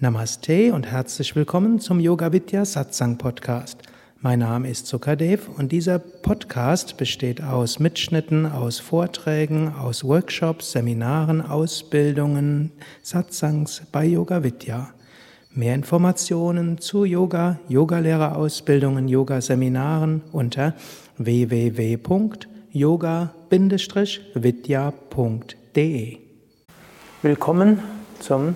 Namaste und herzlich willkommen zum Yoga Vidya Satsang Podcast. Mein Name ist Sukadev und dieser Podcast besteht aus Mitschnitten, aus Vorträgen, aus Workshops, Seminaren, Ausbildungen, Satsangs bei Yoga Vidya. Mehr Informationen zu Yoga, Yogalehrerausbildungen, Yoga-Seminaren unter www.yoga-vidya.de. Willkommen zum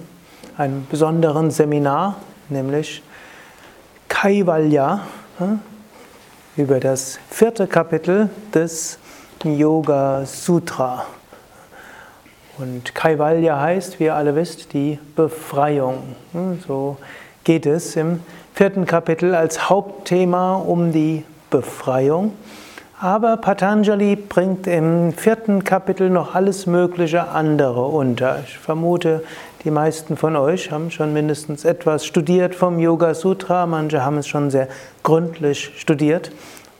einem besonderen Seminar, nämlich Kaivalya, über das vierte Kapitel des Yoga Sutra. Und Kaivalya heißt, wie ihr alle wisst, die Befreiung. So geht es im vierten Kapitel als Hauptthema um die Befreiung. Aber Patanjali bringt im vierten Kapitel noch alles mögliche andere unter. Ich vermute, die meisten von euch haben schon mindestens etwas studiert vom Yoga Sutra, manche haben es schon sehr gründlich studiert.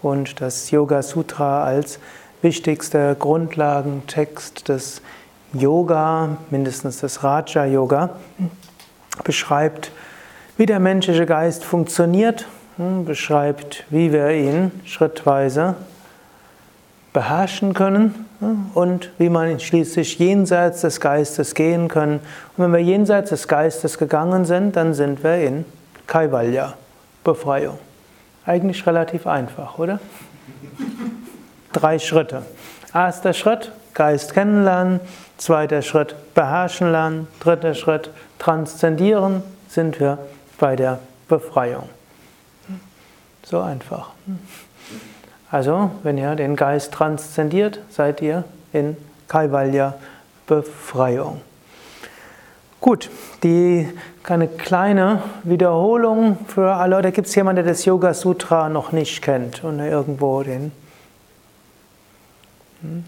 Und das Yoga Sutra als wichtigster Grundlagentext des Yoga, mindestens des Raja Yoga, beschreibt, wie der menschliche Geist funktioniert, hm, beschreibt, wie wir ihn schrittweise beherrschen können und wie man schließlich jenseits des Geistes gehen können. Und wenn wir jenseits des Geistes gegangen sind, dann sind wir in Kaivalya, Befreiung. Eigentlich relativ einfach, oder? Drei Schritte. Erster Schritt, Geist kennenlernen. Zweiter Schritt, beherrschen lernen. Dritter Schritt, transzendieren, sind wir bei der Befreiung. So einfach. Also, wenn ihr den Geist transzendiert, seid ihr in Kaivalya Befreiung. Gut, die eine kleine Wiederholung für alle. Oder gibt es jemanden, der das Yoga Sutra noch nicht kennt und irgendwo den? Hm?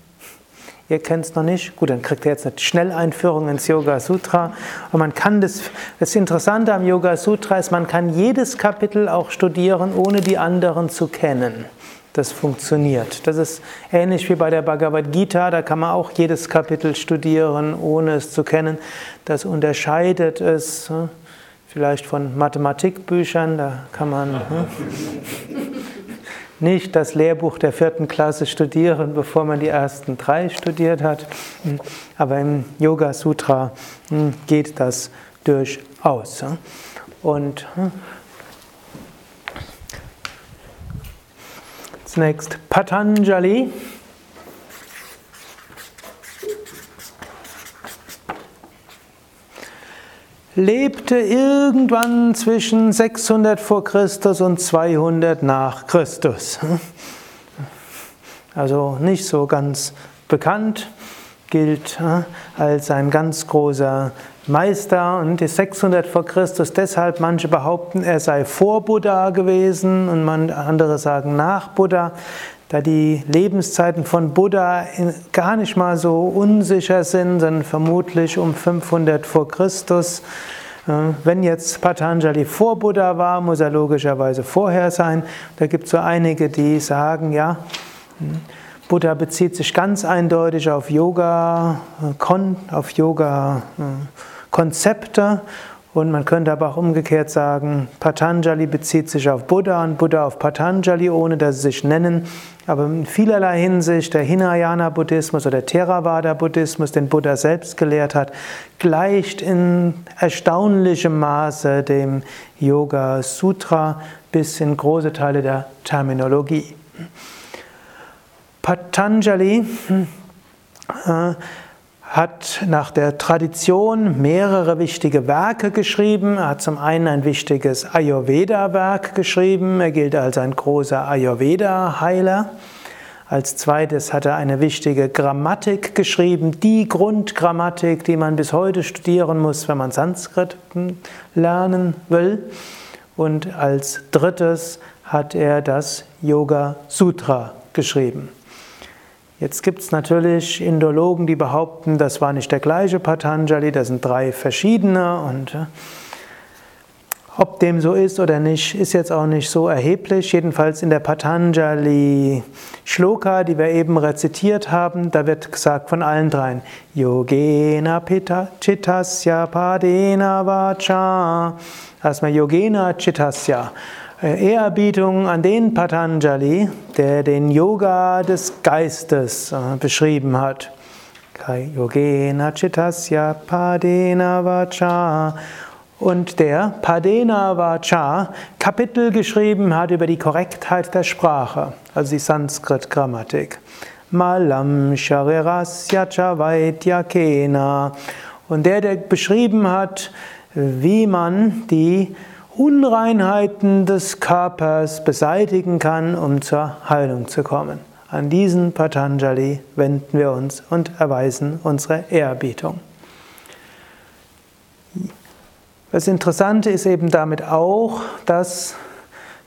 Ihr kennt es noch nicht? Gut, dann kriegt ihr jetzt eine Schnelleinführung ins Yoga Sutra. Und man kann das, das Interessante am Yoga Sutra ist, man kann jedes Kapitel auch studieren, ohne die anderen zu kennen das funktioniert. Das ist ähnlich wie bei der Bhagavad Gita, da kann man auch jedes Kapitel studieren, ohne es zu kennen. Das unterscheidet es hm, vielleicht von Mathematikbüchern, da kann man hm, nicht das Lehrbuch der vierten Klasse studieren, bevor man die ersten drei studiert hat. Hm, aber im Yoga Sutra geht das durchaus. Und Zunächst Patanjali. lebte irgendwann zwischen 600 vor Christus und 200 nach Christus. Also nicht so ganz bekannt, gilt als ein ganz großer Meister und ist 600 vor Christus deshalb, manche behaupten, er sei vor Buddha gewesen und andere sagen nach Buddha, da die Lebenszeiten von Buddha gar nicht mal so unsicher sind, sondern vermutlich um 500 vor Christus. Wenn jetzt Patanjali vor Buddha war, muss er logischerweise vorher sein. Da gibt es so einige, die sagen, ja, Buddha bezieht sich ganz eindeutig auf Yoga, äh, auf Yoga. Äh, Konzepte und man könnte aber auch umgekehrt sagen, Patanjali bezieht sich auf Buddha und Buddha auf Patanjali, ohne dass sie sich nennen. Aber in vielerlei Hinsicht der Hinayana-Buddhismus oder Theravada-Buddhismus, den Buddha selbst gelehrt hat, gleicht in erstaunlichem Maße dem Yoga-Sutra bis in große Teile der Terminologie. Patanjali äh, hat nach der Tradition mehrere wichtige Werke geschrieben. Er hat zum einen ein wichtiges Ayurveda-Werk geschrieben. Er gilt als ein großer Ayurveda-Heiler. Als zweites hat er eine wichtige Grammatik geschrieben, die Grundgrammatik, die man bis heute studieren muss, wenn man Sanskrit lernen will. Und als drittes hat er das Yoga Sutra geschrieben. Jetzt gibt es natürlich Indologen, die behaupten, das war nicht der gleiche Patanjali, das sind drei verschiedene. Und äh, Ob dem so ist oder nicht, ist jetzt auch nicht so erheblich. Jedenfalls in der Patanjali Shloka, die wir eben rezitiert haben, da wird gesagt von allen dreien: Yogena Pita Chittasya Padena Vacha. Erstmal Yogena Chittasya. Äh, Ehrerbietung an den Patanjali, der den Yoga des Geistes äh, beschrieben hat. Yogena Chittasya Padena Vacha und der Padena Vacha Kapitel geschrieben hat über die Korrektheit der Sprache, also die Sanskrit-Grammatik. Malam Sharirasya Chavaityakena. Und der, der beschrieben hat, wie man die Unreinheiten des Körpers beseitigen kann, um zur Heilung zu kommen. An diesen Patanjali wenden wir uns und erweisen unsere Ehrerbietung. Das Interessante ist eben damit auch, dass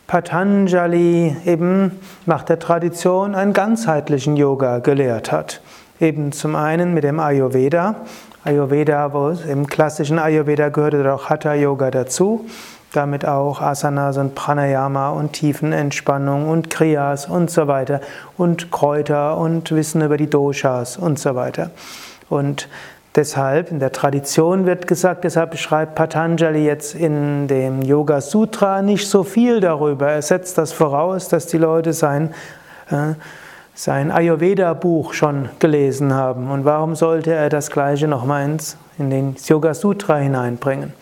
Patanjali eben nach der Tradition einen ganzheitlichen Yoga gelehrt hat. Eben zum einen mit dem Ayurveda. Ayurveda, wo im klassischen Ayurveda gehörte auch Hatha Yoga dazu. Damit auch Asanas und Pranayama und Tiefenentspannung und Kriyas und so weiter und Kräuter und Wissen über die Doshas und so weiter. Und Deshalb, in der Tradition wird gesagt, deshalb beschreibt Patanjali jetzt in dem Yoga Sutra nicht so viel darüber. Er setzt das voraus, dass die Leute sein, äh, sein Ayurveda-Buch schon gelesen haben. Und warum sollte er das Gleiche nochmal in den Yoga Sutra hineinbringen?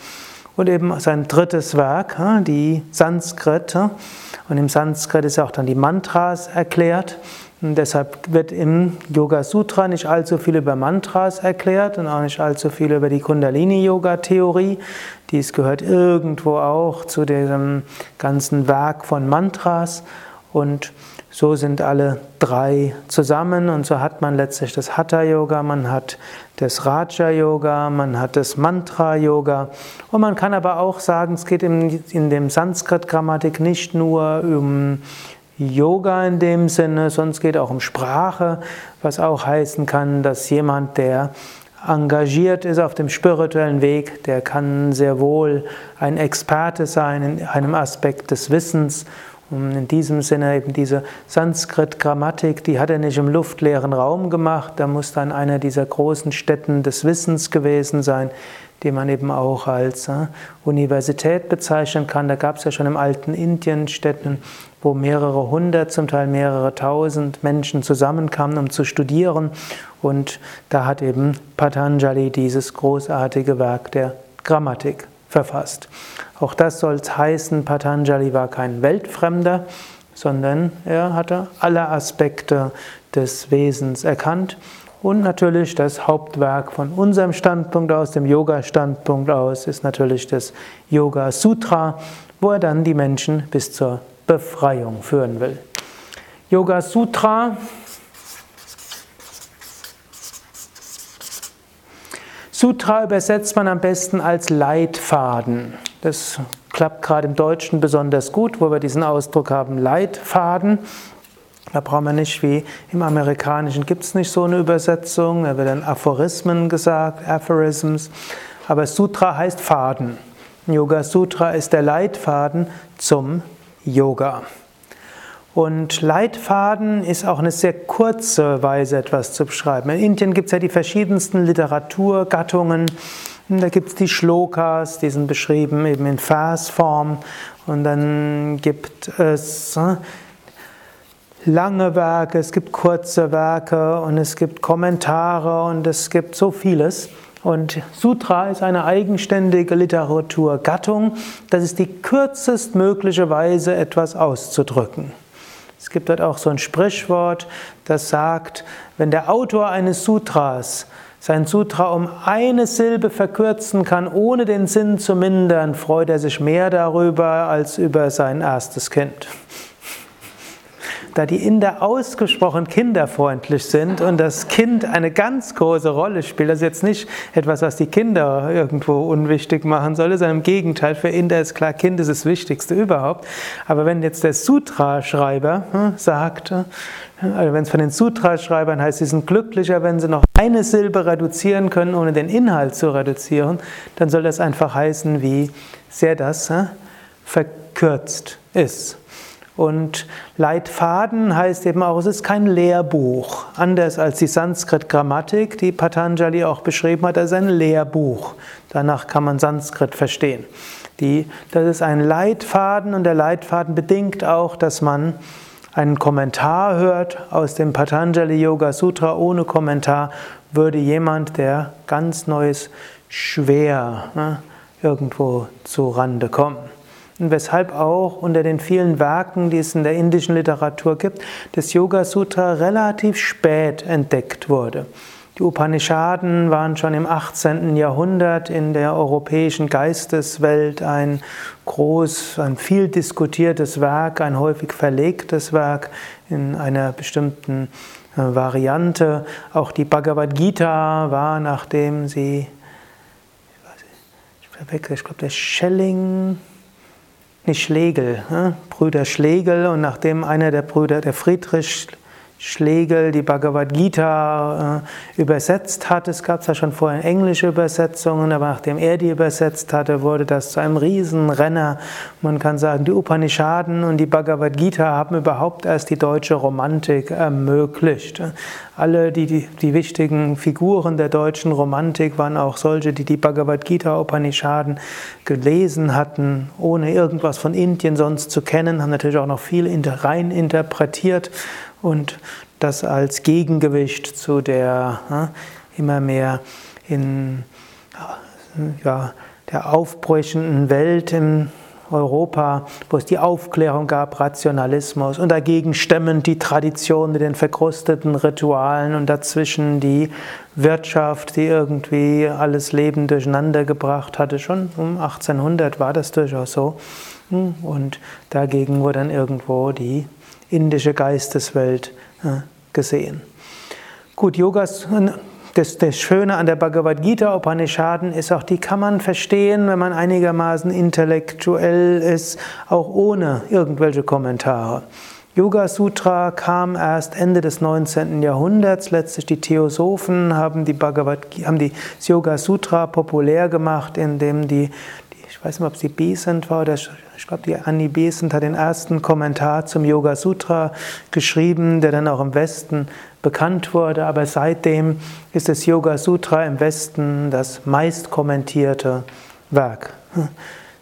Und eben sein drittes Werk, die Sanskrit. Und im Sanskrit ist auch dann die Mantras erklärt. Und deshalb wird im Yoga Sutra nicht allzu viel über Mantras erklärt und auch nicht allzu viel über die Kundalini-Yoga-Theorie. Dies gehört irgendwo auch zu diesem ganzen Werk von Mantras. Und so sind alle drei zusammen und so hat man letztlich das Hatha-Yoga, man hat das Raja-Yoga, man hat das Mantra-Yoga und man kann aber auch sagen, es geht in, in dem Sanskrit-Grammatik nicht nur um Yoga in dem Sinne, sonst geht auch um Sprache, was auch heißen kann, dass jemand, der engagiert ist auf dem spirituellen Weg, der kann sehr wohl ein Experte sein in einem Aspekt des Wissens. Und in diesem Sinne eben diese Sanskrit-Grammatik, die hat er nicht im luftleeren Raum gemacht, da muss dann einer dieser großen Städten des Wissens gewesen sein, die man eben auch als äh, Universität bezeichnen kann. Da gab es ja schon im alten Indien Städten, wo mehrere hundert, zum Teil mehrere tausend Menschen zusammenkamen, um zu studieren. Und da hat eben Patanjali dieses großartige Werk der Grammatik verfasst. Auch das soll heißen, Patanjali war kein Weltfremder, sondern er hatte alle Aspekte des Wesens erkannt und natürlich das Hauptwerk von unserem Standpunkt aus, dem Yoga-Standpunkt aus, ist natürlich das Yoga Sutra, wo er dann die Menschen bis zur Befreiung führen will. Yoga Sutra. Sutra übersetzt man am besten als Leitfaden. Das klappt gerade im Deutschen besonders gut, wo wir diesen Ausdruck haben, Leitfaden. Da brauchen wir nicht wie im Amerikanischen gibt es nicht so eine Übersetzung, da wird dann Aphorismen gesagt, Aphorisms. Aber Sutra heißt Faden. Yoga Sutra ist der Leitfaden zum Yoga. Und Leitfaden ist auch eine sehr kurze Weise, etwas zu beschreiben. In Indien gibt es ja die verschiedensten Literaturgattungen. Da gibt es die Shlokas, die sind beschrieben eben in Versform. Und dann gibt es äh, lange Werke, es gibt kurze Werke und es gibt Kommentare und es gibt so vieles. Und Sutra ist eine eigenständige Literaturgattung. Das ist die kürzestmögliche Weise, etwas auszudrücken. Es gibt dort auch so ein Sprichwort, das sagt, wenn der Autor eines Sutras sein Sutra um eine Silbe verkürzen kann, ohne den Sinn zu mindern, freut er sich mehr darüber als über sein erstes Kind da die Inder ausgesprochen kinderfreundlich sind und das Kind eine ganz große Rolle spielt, das ist jetzt nicht etwas, was die Kinder irgendwo unwichtig machen soll, sondern im Gegenteil, für Inder ist klar, Kind ist das Wichtigste überhaupt. Aber wenn jetzt der Sutra-Schreiber hm, sagt, hm, also wenn es von den Sutra-Schreibern heißt, sie sind glücklicher, wenn sie noch eine Silbe reduzieren können, ohne den Inhalt zu reduzieren, dann soll das einfach heißen, wie sehr das hm, verkürzt ist. Und Leitfaden heißt eben auch, es ist kein Lehrbuch. Anders als die Sanskrit-Grammatik, die Patanjali auch beschrieben hat, das ist ein Lehrbuch. Danach kann man Sanskrit verstehen. Die, das ist ein Leitfaden und der Leitfaden bedingt auch, dass man einen Kommentar hört aus dem Patanjali Yoga Sutra. Ohne Kommentar würde jemand, der ganz Neues, schwer ne, irgendwo zu Rande kommen und weshalb auch unter den vielen Werken, die es in der indischen Literatur gibt, das Yoga Sutra relativ spät entdeckt wurde. Die Upanishaden waren schon im 18. Jahrhundert in der europäischen Geisteswelt ein groß, ein viel diskutiertes Werk, ein häufig verlegtes Werk in einer bestimmten äh, Variante. Auch die Bhagavad Gita war, nachdem sie, ich, weiß nicht, ich glaube, der Schelling, nicht Schlegel, ne? Brüder Schlegel und nachdem einer der Brüder, der Friedrich Schlegel die Bhagavad Gita äh, übersetzt hat. Es gab zwar schon vorher englische Übersetzungen, aber nachdem er die übersetzt hatte, wurde das zu einem Riesenrenner. Man kann sagen, die Upanishaden und die Bhagavad Gita haben überhaupt erst die deutsche Romantik ermöglicht. Alle die, die, die wichtigen Figuren der deutschen Romantik waren auch solche, die die Bhagavad Gita Upanishaden gelesen hatten, ohne irgendwas von Indien sonst zu kennen, haben natürlich auch noch viel rein interpretiert und das als Gegengewicht zu der ja, immer mehr in ja, der aufbrechenden Welt in Europa, wo es die Aufklärung gab, Rationalismus und dagegen stemmend die Tradition mit den verkrusteten Ritualen und dazwischen die Wirtschaft, die irgendwie alles Leben durcheinander gebracht hatte. Schon um 1800 war das durchaus so. Und dagegen wurde dann irgendwo die indische Geisteswelt gesehen. Gut, Yogas, das, das Schöne an der Bhagavad Gita Upanishaden ist auch, die kann man verstehen, wenn man einigermaßen intellektuell ist, auch ohne irgendwelche Kommentare. Yoga Sutra kam erst Ende des 19. Jahrhunderts. Letztlich die Theosophen haben die Bhagavad, haben die Yoga Sutra populär gemacht, indem die weiß nicht, ob sie Besant war oder ich glaube, die Annie Besant hat den ersten Kommentar zum Yoga Sutra geschrieben, der dann auch im Westen bekannt wurde. Aber seitdem ist das Yoga Sutra im Westen das meist kommentierte Werk.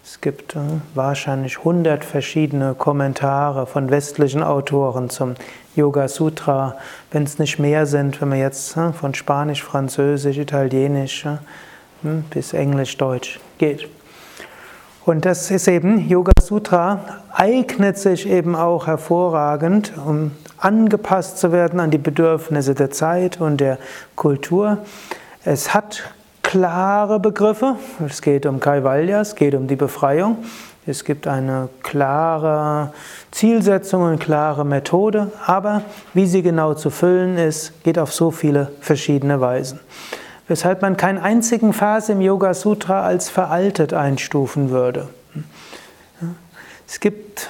Es gibt äh, wahrscheinlich 100 verschiedene Kommentare von westlichen Autoren zum Yoga Sutra, wenn es nicht mehr sind, wenn man jetzt äh, von Spanisch, Französisch, Italienisch hm, bis Englisch, Deutsch geht. Und das ist eben, Yoga Sutra eignet sich eben auch hervorragend, um angepasst zu werden an die Bedürfnisse der Zeit und der Kultur. Es hat klare Begriffe. Es geht um Kaivalya, es geht um die Befreiung. Es gibt eine klare Zielsetzung und klare Methode, aber wie sie genau zu füllen ist, geht auf so viele verschiedene Weisen weshalb man keinen einzigen Vers im Yoga Sutra als veraltet einstufen würde. Es gibt,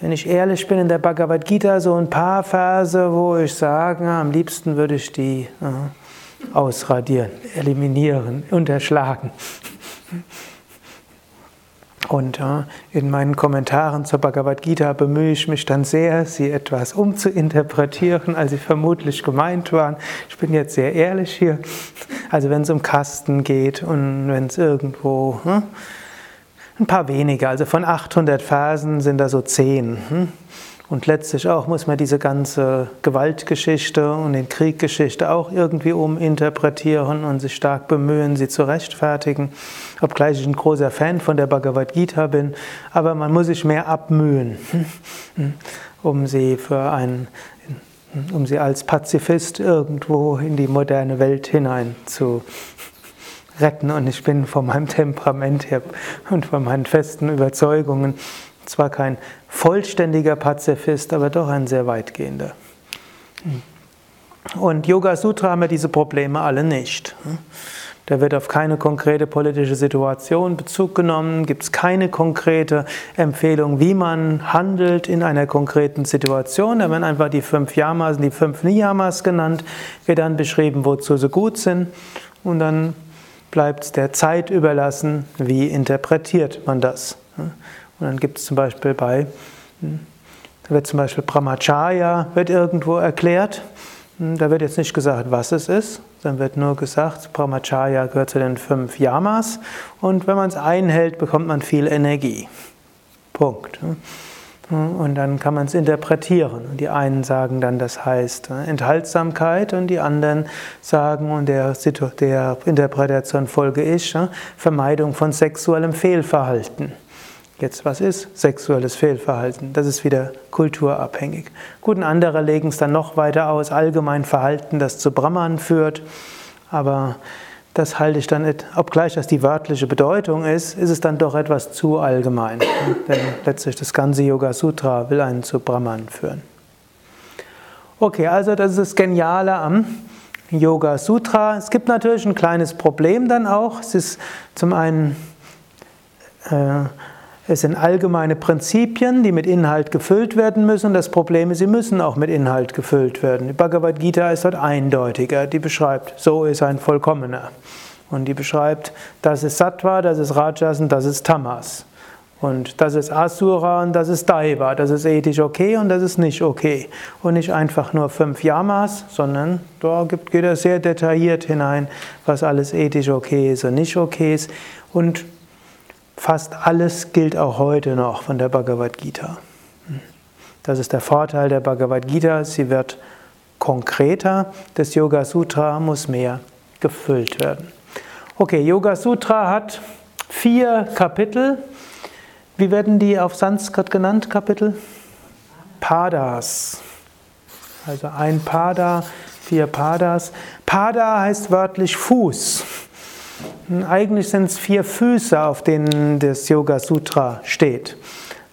wenn ich ehrlich bin, in der Bhagavad Gita so ein paar Verse, wo ich sage, am liebsten würde ich die äh, ausradieren, eliminieren, unterschlagen. Und in meinen Kommentaren zur Bhagavad Gita bemühe ich mich dann sehr, sie etwas umzuinterpretieren, als sie vermutlich gemeint waren. Ich bin jetzt sehr ehrlich hier. Also wenn es um Kasten geht und wenn es irgendwo hm, ein paar weniger, also von 800 Versen sind da so 10. Hm? Und letztlich auch muss man diese ganze Gewaltgeschichte und den Krieggeschichte auch irgendwie uminterpretieren und sich stark bemühen, sie zu rechtfertigen. Obgleich ich ein großer Fan von der Bhagavad Gita bin, aber man muss sich mehr abmühen, um sie für ein, um sie als Pazifist irgendwo in die moderne Welt hinein zu retten. Und ich bin von meinem Temperament her und von meinen festen Überzeugungen zwar kein vollständiger Pazifist, aber doch ein sehr weitgehender. Und Yoga Sutra haben wir diese Probleme alle nicht. Da wird auf keine konkrete politische Situation Bezug genommen, gibt es keine konkrete Empfehlung, wie man handelt in einer konkreten Situation. Da werden einfach die fünf Yamas, die fünf Niyamas genannt, wird dann beschrieben, wozu sie gut sind. Und dann bleibt es der Zeit überlassen, wie interpretiert man das. Und dann gibt es zum Beispiel bei, hm, da wird zum Beispiel Brahmacharya wird irgendwo erklärt. Hm, da wird jetzt nicht gesagt, was es ist, dann wird nur gesagt, Brahmacharya gehört zu den fünf Yamas und wenn man es einhält, bekommt man viel Energie. Punkt. Und dann kann man es interpretieren. Die einen sagen dann, das heißt äh, Enthaltsamkeit und die anderen sagen, und der, der Interpretation folge ich, Vermeidung von sexuellem Fehlverhalten. Jetzt, was ist sexuelles Fehlverhalten? Das ist wieder kulturabhängig. Gut, andere legen es dann noch weiter aus, allgemein Verhalten, das zu Brahman führt. Aber das halte ich dann obgleich das die wörtliche Bedeutung ist, ist es dann doch etwas zu allgemein. Denn letztlich das ganze Yoga Sutra will einen zu Brahman führen. Okay, also das ist das Geniale am Yoga Sutra. Es gibt natürlich ein kleines Problem dann auch. Es ist zum einen äh, es sind allgemeine Prinzipien, die mit Inhalt gefüllt werden müssen. Das Problem ist, sie müssen auch mit Inhalt gefüllt werden. Die Bhagavad Gita ist dort eindeutiger. Die beschreibt, so ist ein Vollkommener. Und die beschreibt, das ist Sattva, das ist Rajas und das ist Tamas. Und das ist Asura und das ist Daiva. Das ist ethisch okay und das ist nicht okay. Und nicht einfach nur fünf Yamas, sondern da geht er sehr detailliert hinein, was alles ethisch okay ist und nicht okay ist. Und Fast alles gilt auch heute noch von der Bhagavad Gita. Das ist der Vorteil der Bhagavad Gita. Sie wird konkreter. Das Yoga Sutra muss mehr gefüllt werden. Okay, Yoga Sutra hat vier Kapitel. Wie werden die auf Sanskrit genannt, Kapitel? Padas. Also ein Pada, vier Padas. Pada heißt wörtlich Fuß. Eigentlich sind es vier Füße, auf denen das Yoga Sutra steht,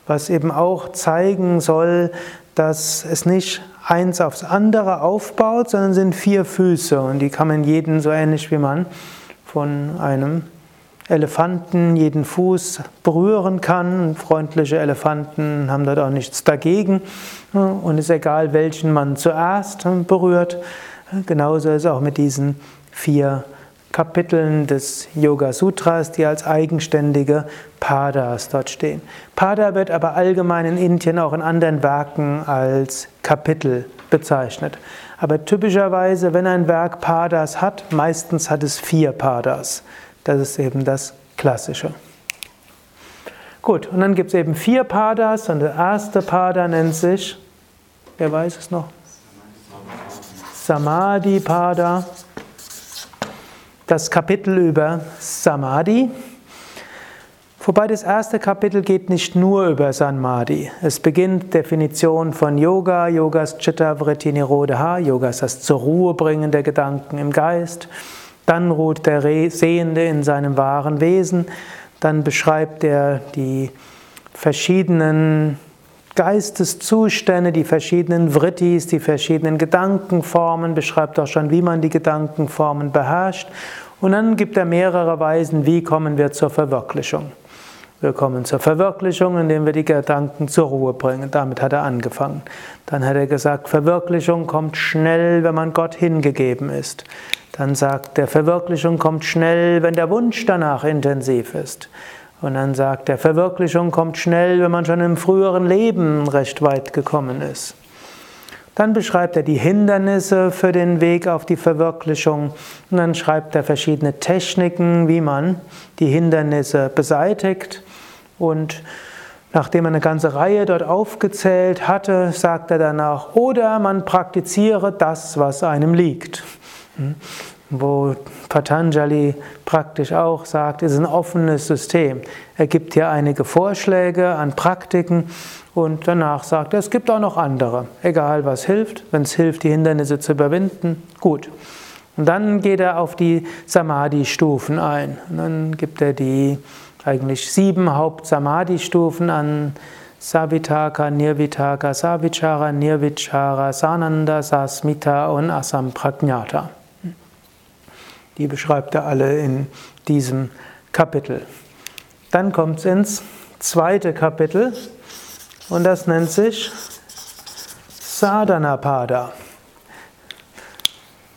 was eben auch zeigen soll, dass es nicht eins aufs andere aufbaut, sondern sind vier Füße und die kann man jeden so ähnlich wie man von einem Elefanten jeden Fuß berühren kann. Freundliche Elefanten haben dort auch nichts dagegen und es ist egal, welchen man zuerst berührt. Genauso ist es auch mit diesen vier Füßen. Kapiteln des Yoga Sutras, die als eigenständige Padas dort stehen. Pada wird aber allgemein in Indien auch in anderen Werken als Kapitel bezeichnet. Aber typischerweise, wenn ein Werk Padas hat, meistens hat es vier Padas. Das ist eben das Klassische. Gut, und dann gibt es eben vier Padas und der erste Pada nennt sich, wer weiß es noch? Samadhi Pada das Kapitel über Samadhi. Wobei das erste Kapitel geht nicht nur über Samadhi. Es beginnt Definition von Yoga, Yogas Chitta Vritti Nirodha, Yoga ist das zur Ruhe bringen der Gedanken im Geist. Dann ruht der Sehende in seinem wahren Wesen. Dann beschreibt er die verschiedenen Geisteszustände, die verschiedenen Vrittis, die verschiedenen Gedankenformen, beschreibt auch schon, wie man die Gedankenformen beherrscht. Und dann gibt er mehrere Weisen, wie kommen wir zur Verwirklichung. Wir kommen zur Verwirklichung, indem wir die Gedanken zur Ruhe bringen. Damit hat er angefangen. Dann hat er gesagt, Verwirklichung kommt schnell, wenn man Gott hingegeben ist. Dann sagt er, Verwirklichung kommt schnell, wenn der Wunsch danach intensiv ist. Und dann sagt er, Verwirklichung kommt schnell, wenn man schon im früheren Leben recht weit gekommen ist. Dann beschreibt er die Hindernisse für den Weg auf die Verwirklichung und dann schreibt er verschiedene Techniken, wie man die Hindernisse beseitigt. Und nachdem er eine ganze Reihe dort aufgezählt hatte, sagt er danach, oder man praktiziere das, was einem liegt. Wo Patanjali praktisch auch sagt, ist ein offenes System. Er gibt hier einige Vorschläge an Praktiken und danach sagt er, es gibt auch noch andere. Egal was hilft, wenn es hilft, die Hindernisse zu überwinden, gut. Und dann geht er auf die Samadhi-Stufen ein. Und dann gibt er die eigentlich sieben Haupt-Samadhi-Stufen an Savitaka, Nirvitaka, Savichara, Nirvichara, Sananda, Sasmita und Asampragnata. Die beschreibt er alle in diesem Kapitel. Dann kommt es ins zweite Kapitel und das nennt sich Sadhanapada.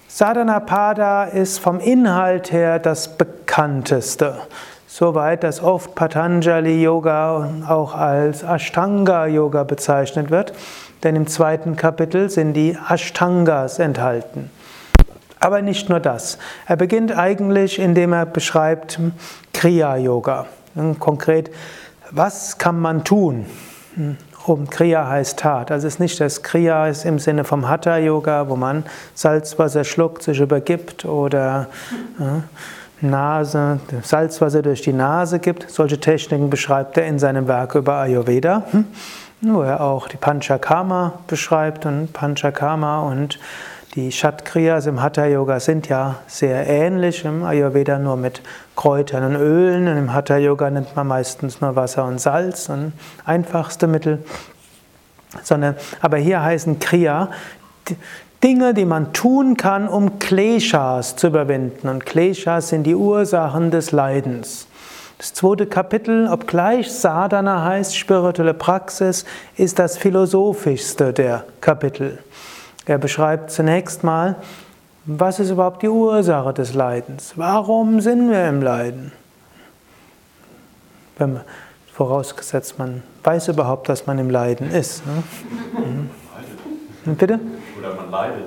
Sadhanapada ist vom Inhalt her das bekannteste. so weit, dass oft Patanjali Yoga auch als Ashtanga Yoga bezeichnet wird, denn im zweiten Kapitel sind die Ashtangas enthalten. Aber nicht nur das. Er beginnt eigentlich, indem er beschreibt Kriya Yoga. Konkret, was kann man tun? Um Kriya heißt Tat. Also es ist nicht das Kriya ist im Sinne vom Hatha Yoga, wo man Salzwasser schluckt, sich übergibt oder Nase, Salzwasser durch die Nase gibt. Solche Techniken beschreibt er in seinem Werk über Ayurveda, hm? wo er auch die Panchakarma beschreibt und Panchakarma und die Shatkriyas im Hatha Yoga sind ja sehr ähnlich, im Ayurveda nur mit Kräutern und Ölen und im Hatha Yoga nimmt man meistens nur Wasser und Salz und einfachste Mittel. Sondern, aber hier heißen Kriya Dinge, die man tun kann, um Kleshas zu überwinden. Und Kleshas sind die Ursachen des Leidens. Das zweite Kapitel, obgleich Sadhana heißt spirituelle Praxis, ist das philosophischste der Kapitel. Er beschreibt zunächst mal, was ist überhaupt die Ursache des Leidens? Warum sind wir im Leiden? Wenn, vorausgesetzt, man weiß überhaupt, dass man im Leiden ist. Ne? Mhm. Bitte? Oder man leidet.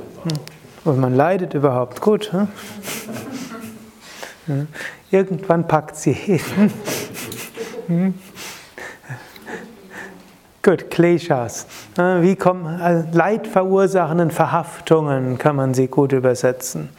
Und man leidet überhaupt. Gut. Hm? Irgendwann packt sie. hm? Gut, Kleshas. Wie kommen also leidverursachenden Verhaftungen kann man sie gut übersetzen.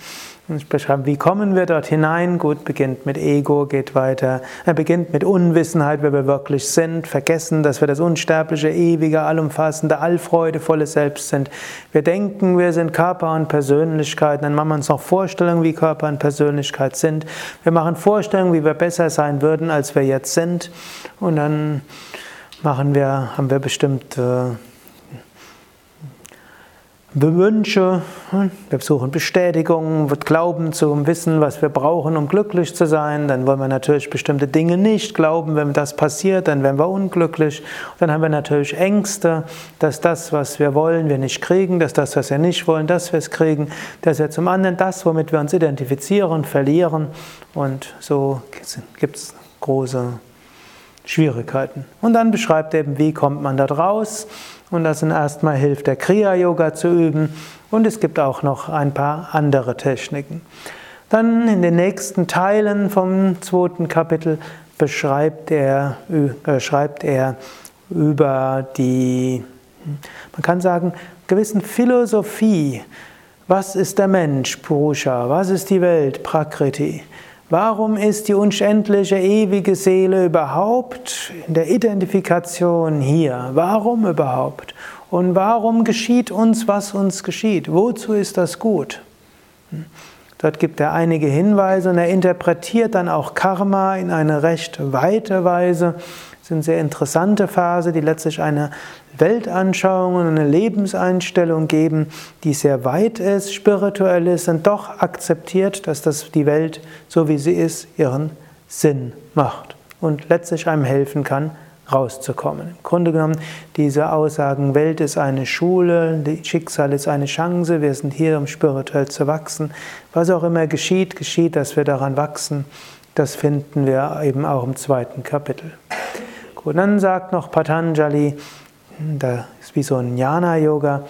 Ich beschreibe, wie kommen wir dort hinein? Gut, beginnt mit Ego, geht weiter. Er beginnt mit Unwissenheit, wer wir wirklich sind, vergessen, dass wir das unsterbliche, ewige, allumfassende, allfreudevolle Selbst sind. Wir denken, wir sind Körper und Persönlichkeit, dann machen wir uns noch Vorstellungen, wie Körper und Persönlichkeit sind. Wir machen Vorstellungen, wie wir besser sein würden, als wir jetzt sind. Und dann machen wir, haben wir bestimmte Wünsche, hm, wir suchen Bestätigung, wird Glauben zum Wissen, was wir brauchen, um glücklich zu sein. Dann wollen wir natürlich bestimmte Dinge nicht glauben. Wenn das passiert, dann werden wir unglücklich. Dann haben wir natürlich Ängste, dass das, was wir wollen, wir nicht kriegen, dass das, was wir nicht wollen, dass wir es kriegen, dass wir zum anderen das, womit wir uns identifizieren, verlieren. Und so gibt es große Schwierigkeiten. Und dann beschreibt er eben, wie kommt man da raus. Und das sind erstmal hilft der Kriya-Yoga zu üben. Und es gibt auch noch ein paar andere Techniken. Dann in den nächsten Teilen vom zweiten Kapitel beschreibt er, äh, schreibt er über die, man kann sagen, gewissen Philosophie. Was ist der Mensch, Purusha? Was ist die Welt, Prakriti? Warum ist die unendliche ewige Seele überhaupt in der Identifikation hier? Warum überhaupt? Und warum geschieht uns, was uns geschieht? Wozu ist das gut? Hm. Dort gibt er einige Hinweise und er interpretiert dann auch Karma in eine recht weite Weise. Das sind sehr interessante Phase, die letztlich eine Weltanschauung und eine Lebenseinstellung geben, die sehr weit ist, spirituell ist und doch akzeptiert, dass das die Welt, so wie sie ist, ihren Sinn macht und letztlich einem helfen kann, rauszukommen. Im Grunde genommen, diese Aussagen, Welt ist eine Schule, Schicksal ist eine Chance, wir sind hier, um spirituell zu wachsen. Was auch immer geschieht, geschieht, dass wir daran wachsen. Das finden wir eben auch im zweiten Kapitel. Gut, dann sagt noch Patanjali, das ist wie so ein Jnana-Yoga.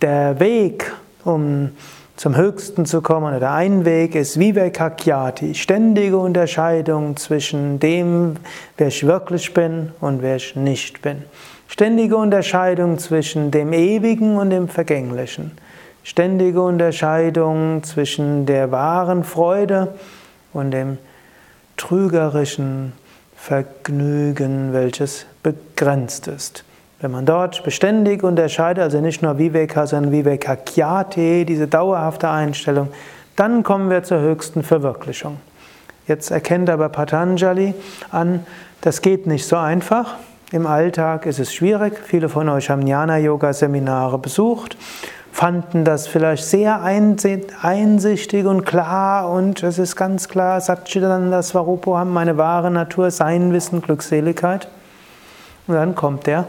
Der Weg, um zum Höchsten zu kommen, oder ein Weg ist Vivekakyati, ständige Unterscheidung zwischen dem, wer ich wirklich bin und wer ich nicht bin. Ständige Unterscheidung zwischen dem Ewigen und dem Vergänglichen. Ständige Unterscheidung zwischen der wahren Freude und dem trügerischen Vergnügen, welches begrenzt ist. Wenn man dort beständig unterscheidet, also nicht nur Viveka, sondern Vivekakyate, diese dauerhafte Einstellung, dann kommen wir zur höchsten Verwirklichung. Jetzt erkennt aber Patanjali an, das geht nicht so einfach. Im Alltag ist es schwierig. Viele von euch haben Jnana-Yoga-Seminare besucht, fanden das vielleicht sehr einsichtig und klar und es ist ganz klar, Satchitananda Swarupo haben meine wahre Natur, sein Wissen, Glückseligkeit. Und dann kommt der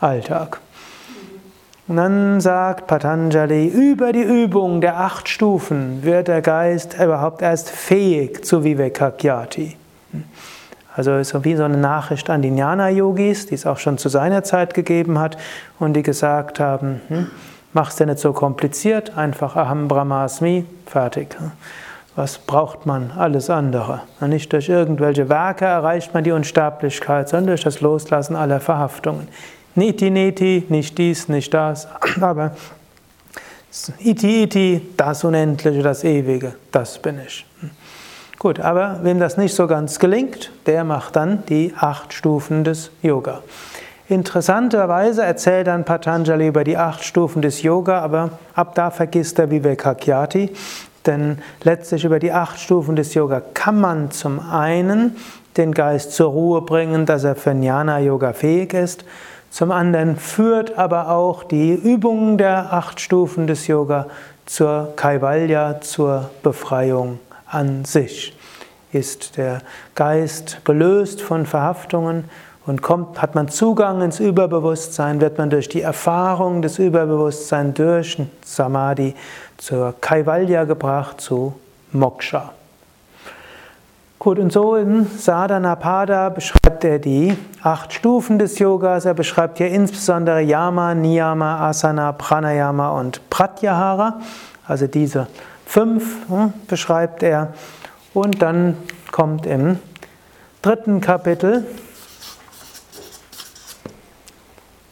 Alltag. Und dann sagt Patanjali, über die Übung der acht Stufen wird der Geist überhaupt erst fähig zu Vivekakyati. Also so wie so eine Nachricht an die Jnana-Yogis, die es auch schon zu seiner Zeit gegeben hat und die gesagt haben, hm, mach's dir nicht so kompliziert, einfach Aham Brahmasmi, fertig. Was braucht man alles andere? Nicht durch irgendwelche Werke erreicht man die Unsterblichkeit, sondern durch das Loslassen aller Verhaftungen. Niti, niti, nicht dies, nicht das, aber iti, iti, das Unendliche, das Ewige, das bin ich. Gut, aber wem das nicht so ganz gelingt, der macht dann die acht Stufen des Yoga. Interessanterweise erzählt dann Patanjali über die acht Stufen des Yoga, aber ab da vergisst er Vivekakyati, denn letztlich über die acht Stufen des Yoga kann man zum einen den Geist zur Ruhe bringen, dass er für Jnana Yoga fähig ist, zum anderen führt aber auch die Übungen der acht Stufen des Yoga zur Kaivalya, zur Befreiung an sich. Ist der Geist gelöst von Verhaftungen und kommt, hat man Zugang ins Überbewusstsein, wird man durch die Erfahrung des Überbewusstseins durch Samadhi zur Kaivalya gebracht, zu Moksha. Gut, und so in Sadhanapada beschreibt er die acht Stufen des Yogas. Er beschreibt hier insbesondere Yama, Niyama, Asana, Pranayama und Pratyahara. Also diese fünf hm, beschreibt er. Und dann kommt im dritten Kapitel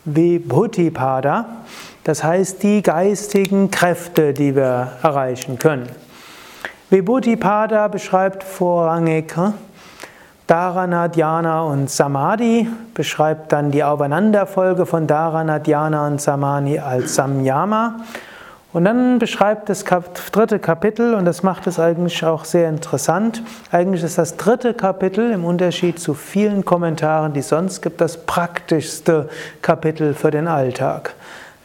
Vibhuti-Pada, das heißt die geistigen Kräfte, die wir erreichen können. Vibhuti-Pada beschreibt vorrangig hm, Dharana, Dhyana und Samadhi, beschreibt dann die Aufeinanderfolge von Dharana, Dhyana und Samadhi als Samyama und dann beschreibt das dritte Kapitel, und das macht es eigentlich auch sehr interessant, eigentlich ist das dritte Kapitel im Unterschied zu vielen Kommentaren, die es sonst gibt, das praktischste Kapitel für den Alltag.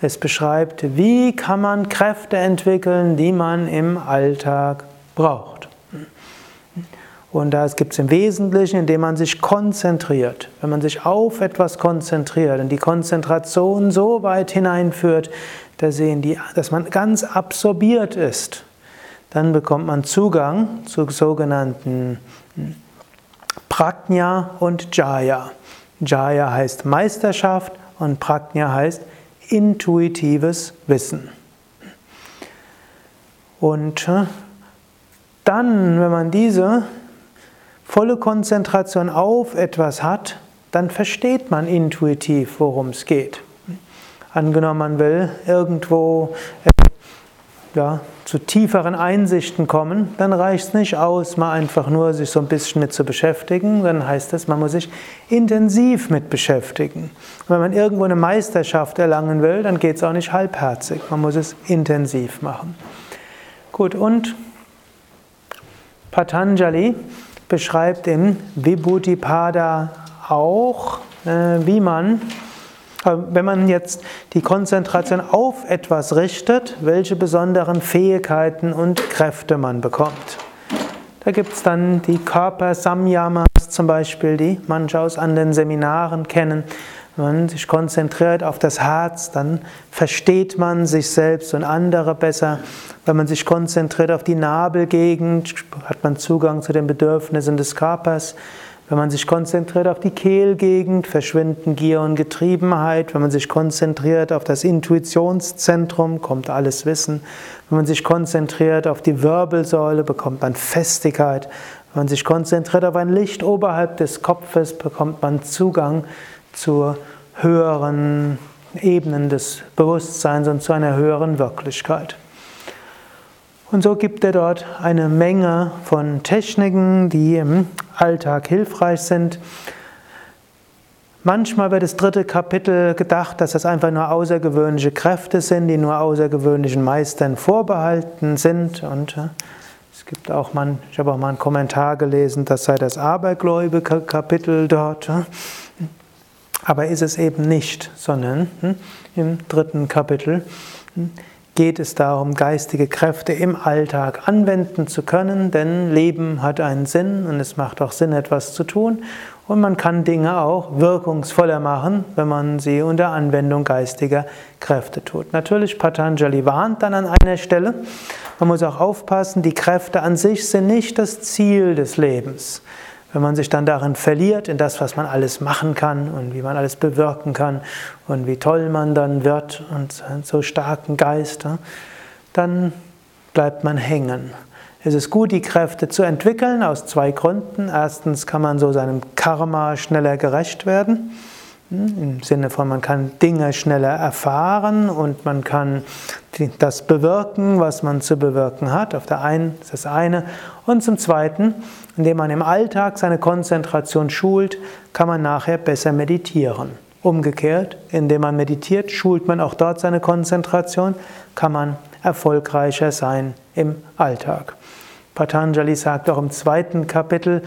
Es beschreibt, wie kann man Kräfte entwickeln, die man im Alltag braucht. Und das gibt es im Wesentlichen, indem man sich konzentriert. Wenn man sich auf etwas konzentriert und die Konzentration so weit hineinführt, dass man ganz absorbiert ist, dann bekommt man Zugang zu sogenannten Prajna und Jaya. Jaya heißt Meisterschaft und Prajna heißt intuitives Wissen. Und äh, dann, wenn man diese volle Konzentration auf etwas hat, dann versteht man intuitiv, worum es geht. Angenommen, man will irgendwo ja, zu tieferen Einsichten kommen, dann reicht es nicht aus, mal einfach nur sich so ein bisschen mit zu beschäftigen. Dann heißt es, man muss sich intensiv mit beschäftigen. Und wenn man irgendwo eine Meisterschaft erlangen will, dann geht es auch nicht halbherzig. Man muss es intensiv machen. Gut, und Patanjali beschreibt im Vibhuti-Pada auch, äh, wie man, äh, wenn man jetzt die Konzentration auf etwas richtet, welche besonderen Fähigkeiten und Kräfte man bekommt. Da gibt es dann die Körper-Samyamas zum Beispiel, die manche aus anderen Seminaren kennen. Wenn man sich konzentriert auf das Herz, dann versteht man sich selbst und andere besser. Wenn man sich konzentriert auf die Nabelgegend, hat man Zugang zu den Bedürfnissen des Körpers. Wenn man sich konzentriert auf die Kehlgegend, verschwinden Gier und Getriebenheit. Wenn man sich konzentriert auf das Intuitionszentrum, kommt alles Wissen. Wenn man sich konzentriert auf die Wirbelsäule, bekommt man Festigkeit. Wenn man sich konzentriert auf ein Licht oberhalb des Kopfes, bekommt man Zugang zu höheren Ebenen des Bewusstseins und zu einer höheren Wirklichkeit. Und so gibt er dort eine Menge von Techniken, die im Alltag hilfreich sind. Manchmal wird das dritte Kapitel gedacht, dass das einfach nur außergewöhnliche Kräfte sind, die nur außergewöhnlichen Meistern vorbehalten sind. Und äh, es gibt auch mal, ich habe auch mal einen Kommentar gelesen, das sei das abergläubige Kapitel dort. Aber ist es eben nicht, sondern hm, im dritten Kapitel geht es darum, geistige Kräfte im Alltag anwenden zu können, denn Leben hat einen Sinn und es macht auch Sinn, etwas zu tun. Und man kann Dinge auch wirkungsvoller machen, wenn man sie unter Anwendung geistiger Kräfte tut. Natürlich, Patanjali warnt dann an einer Stelle, man muss auch aufpassen, die Kräfte an sich sind nicht das Ziel des Lebens. Wenn man sich dann darin verliert, in das, was man alles machen kann und wie man alles bewirken kann und wie toll man dann wird und so starken Geist, dann bleibt man hängen. Es ist gut, die Kräfte zu entwickeln aus zwei Gründen. Erstens kann man so seinem Karma schneller gerecht werden. Hm, Im Sinne von, man kann Dinge schneller erfahren und man kann das bewirken, was man zu bewirken hat. Auf der einen ist das eine. Und zum Zweiten, indem man im Alltag seine Konzentration schult, kann man nachher besser meditieren. Umgekehrt, indem man meditiert, schult man auch dort seine Konzentration, kann man erfolgreicher sein im Alltag. Patanjali sagt auch im zweiten Kapitel,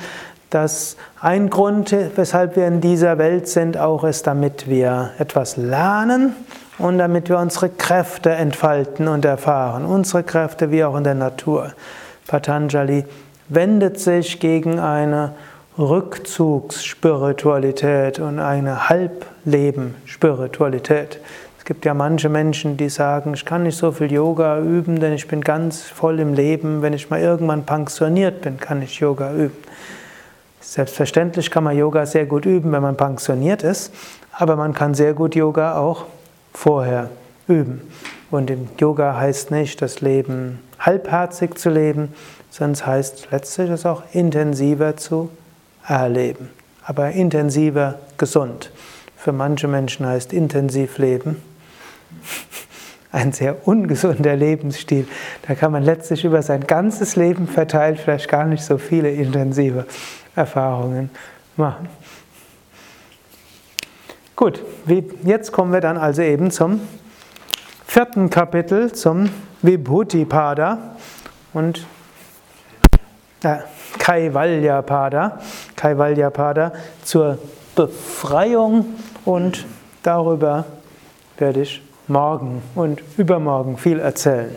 dass ein Grund, weshalb wir in dieser Welt sind, auch ist, damit wir etwas lernen und damit wir unsere Kräfte entfalten und erfahren. Unsere Kräfte wie auch in der Natur. Patanjali wendet sich gegen eine Rückzugsspiritualität und eine Halbleben-Spiritualität. Es gibt ja manche Menschen, die sagen, ich kann nicht so viel Yoga üben, denn ich bin ganz voll im Leben. Wenn ich mal irgendwann pensioniert bin, kann ich Yoga üben. Selbstverständlich kann man Yoga sehr gut üben, wenn man pensioniert ist, aber man kann sehr gut Yoga auch vorher üben. Und im Yoga heißt nicht, das Leben halbherzig zu leben, es heißt letztlich es auch intensiver zu erleben, aber intensiver gesund. Für manche Menschen heißt intensiv leben ein sehr ungesunder Lebensstil. Da kann man letztlich über sein ganzes Leben verteilt vielleicht gar nicht so viele intensive Erfahrungen machen. Gut, jetzt kommen wir dann also eben zum vierten Kapitel, zum Vibhuti-Pada und äh, Kaivalya-Pada, Kaivalya-Pada zur Befreiung und darüber werde ich morgen und übermorgen viel erzählen.